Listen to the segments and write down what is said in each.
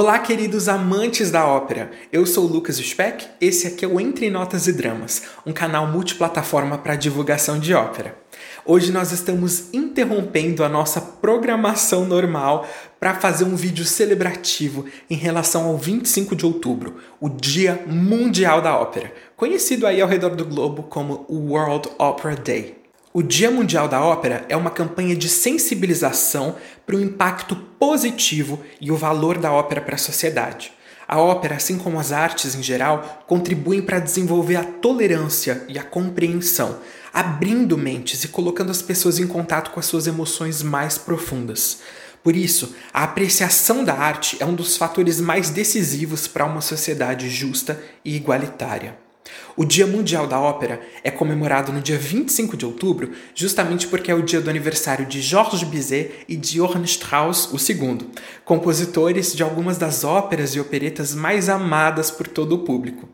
Olá, queridos amantes da ópera. Eu sou Lucas Speck. Esse aqui é o Entre Notas e Dramas, um canal multiplataforma para divulgação de ópera. Hoje nós estamos interrompendo a nossa programação normal para fazer um vídeo celebrativo em relação ao 25 de outubro, o Dia Mundial da Ópera, conhecido aí ao redor do globo como World Opera Day. O Dia Mundial da Ópera é uma campanha de sensibilização para o impacto positivo e o valor da ópera para a sociedade. A ópera, assim como as artes em geral, contribuem para desenvolver a tolerância e a compreensão, abrindo mentes e colocando as pessoas em contato com as suas emoções mais profundas. Por isso, a apreciação da arte é um dos fatores mais decisivos para uma sociedade justa e igualitária. O Dia Mundial da Ópera é comemorado no dia 25 de outubro, justamente porque é o dia do aniversário de Georges Bizet e de Johann Strauss II, compositores de algumas das óperas e operetas mais amadas por todo o público.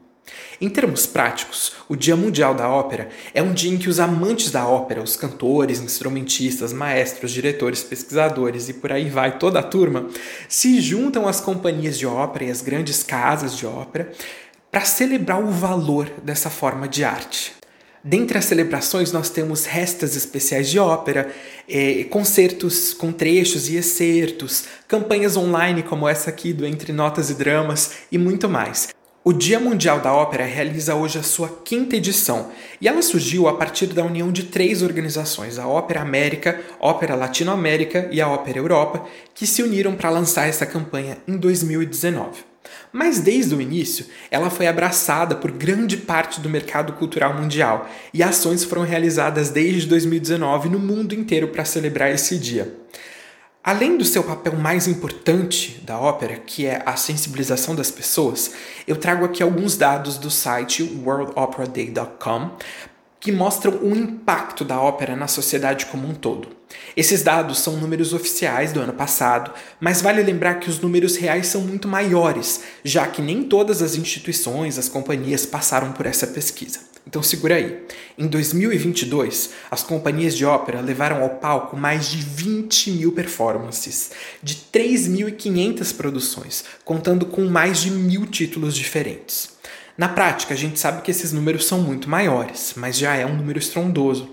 Em termos práticos, o Dia Mundial da Ópera é um dia em que os amantes da ópera, os cantores, instrumentistas, maestros, diretores, pesquisadores e por aí vai toda a turma, se juntam às companhias de ópera e às grandes casas de ópera para celebrar o valor dessa forma de arte. Dentre as celebrações, nós temos restas especiais de ópera, eh, concertos com trechos e excertos, campanhas online como essa aqui do Entre Notas e Dramas e muito mais. O Dia Mundial da Ópera realiza hoje a sua quinta edição e ela surgiu a partir da união de três organizações, a Ópera América, Ópera Latinoamérica e a Ópera Europa, que se uniram para lançar essa campanha em 2019. Mas desde o início, ela foi abraçada por grande parte do mercado cultural mundial e ações foram realizadas desde 2019 no mundo inteiro para celebrar esse dia. Além do seu papel mais importante da ópera, que é a sensibilização das pessoas, eu trago aqui alguns dados do site worldoperaday.com que mostram o impacto da ópera na sociedade como um todo. Esses dados são números oficiais do ano passado, mas vale lembrar que os números reais são muito maiores, já que nem todas as instituições, as companhias passaram por essa pesquisa. Então segura aí. Em 2022, as companhias de ópera levaram ao palco mais de 20 mil performances, de 3.500 produções, contando com mais de mil títulos diferentes. Na prática, a gente sabe que esses números são muito maiores, mas já é um número estrondoso.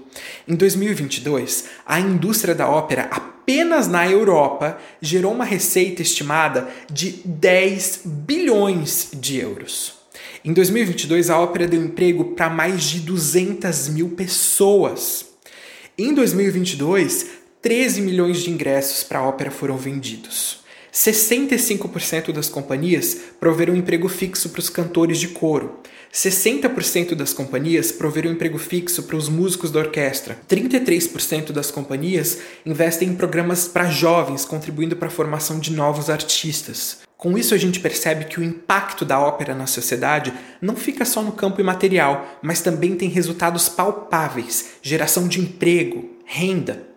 Em 2022, a indústria da ópera apenas na Europa gerou uma receita estimada de 10 bilhões de euros. Em 2022, a ópera deu emprego para mais de 200 mil pessoas. Em 2022, 13 milhões de ingressos para a ópera foram vendidos. 65% das companhias proveram emprego fixo para os cantores de coro. 60% das companhias proveram emprego fixo para os músicos da orquestra. 33% das companhias investem em programas para jovens, contribuindo para a formação de novos artistas. Com isso, a gente percebe que o impacto da ópera na sociedade não fica só no campo imaterial, mas também tem resultados palpáveis geração de emprego, renda,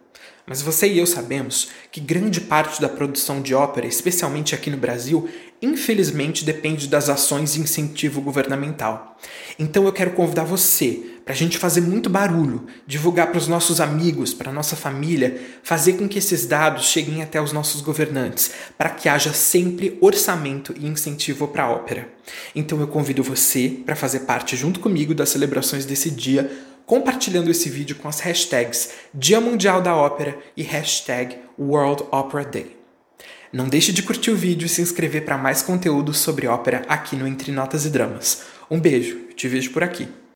mas você e eu sabemos que grande parte da produção de ópera, especialmente aqui no Brasil, infelizmente depende das ações e incentivo governamental. Então eu quero convidar você para a gente fazer muito barulho, divulgar para os nossos amigos, para nossa família, fazer com que esses dados cheguem até os nossos governantes, para que haja sempre orçamento e incentivo para a ópera. Então eu convido você para fazer parte junto comigo das celebrações desse dia compartilhando esse vídeo com as hashtags Dia Mundial da Ópera e hashtag World Opera Day. Não deixe de curtir o vídeo e se inscrever para mais conteúdo sobre ópera aqui no Entre Notas e Dramas. Um beijo, te vejo por aqui.